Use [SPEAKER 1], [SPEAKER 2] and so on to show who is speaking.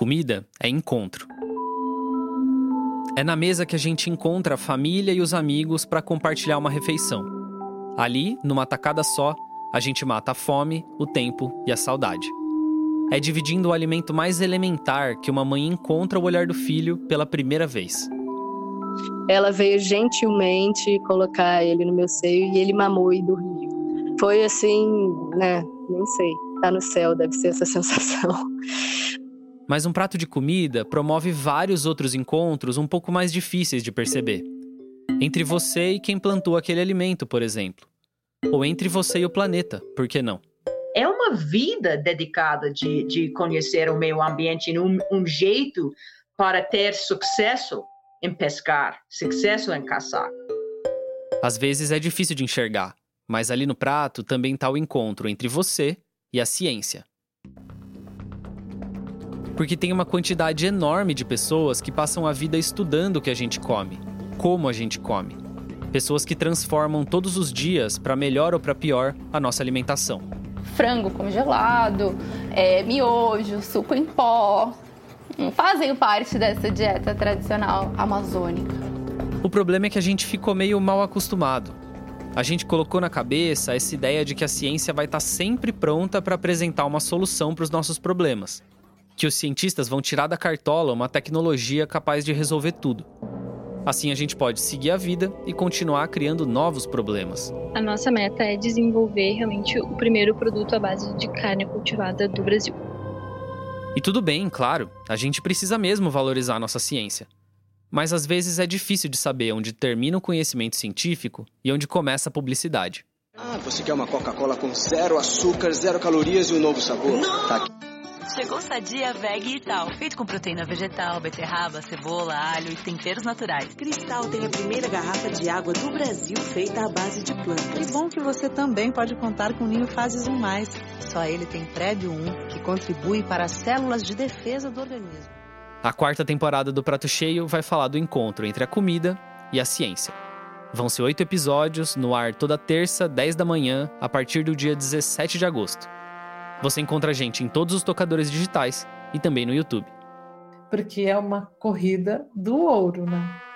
[SPEAKER 1] Comida é encontro. É na mesa que a gente encontra a família e os amigos para compartilhar uma refeição. Ali, numa tacada só, a gente mata a fome, o tempo e a saudade. É dividindo o alimento mais elementar que uma mãe encontra o olhar do filho pela primeira vez.
[SPEAKER 2] Ela veio gentilmente colocar ele no meu seio e ele mamou e dormiu. Foi assim, né? Nem sei. Tá no céu, deve ser essa sensação.
[SPEAKER 1] Mas um prato de comida promove vários outros encontros um pouco mais difíceis de perceber. Entre você e quem plantou aquele alimento, por exemplo. Ou entre você e o planeta, por que não?
[SPEAKER 3] É uma vida dedicada de, de conhecer o meio ambiente, um, um jeito para ter sucesso em pescar, sucesso em caçar.
[SPEAKER 1] Às vezes é difícil de enxergar, mas ali no prato também está o encontro entre você e a ciência porque tem uma quantidade enorme de pessoas que passam a vida estudando o que a gente come, como a gente come. Pessoas que transformam todos os dias, para melhor ou para pior, a nossa alimentação.
[SPEAKER 4] Frango congelado, é, miojo, suco em pó, fazem parte dessa dieta tradicional amazônica.
[SPEAKER 1] O problema é que a gente ficou meio mal acostumado. A gente colocou na cabeça essa ideia de que a ciência vai estar sempre pronta para apresentar uma solução para os nossos problemas que os cientistas vão tirar da cartola uma tecnologia capaz de resolver tudo. Assim a gente pode seguir a vida e continuar criando novos problemas.
[SPEAKER 5] A nossa meta é desenvolver realmente o primeiro produto à base de carne cultivada do Brasil.
[SPEAKER 1] E tudo bem, claro, a gente precisa mesmo valorizar a nossa ciência. Mas às vezes é difícil de saber onde termina o conhecimento científico e onde começa a publicidade.
[SPEAKER 6] Ah, você quer uma Coca-Cola com zero açúcar, zero calorias e um novo sabor?
[SPEAKER 7] Não! Tá aqui. Chegou Sadia Veg e tal. Feito com proteína vegetal, beterraba, cebola, alho e temperos naturais.
[SPEAKER 8] Cristal tem a primeira garrafa de água do Brasil feita à base de plantas.
[SPEAKER 9] Que bom que você também pode contar com o Ninho Fases 1 Mais. Só ele tem Prédio 1, que contribui para as células de defesa do organismo.
[SPEAKER 1] A quarta temporada do Prato Cheio vai falar do encontro entre a comida e a ciência. Vão ser oito episódios, no ar toda terça, 10 da manhã, a partir do dia 17 de agosto. Você encontra a gente em todos os tocadores digitais e também no YouTube.
[SPEAKER 10] Porque é uma corrida do ouro, né?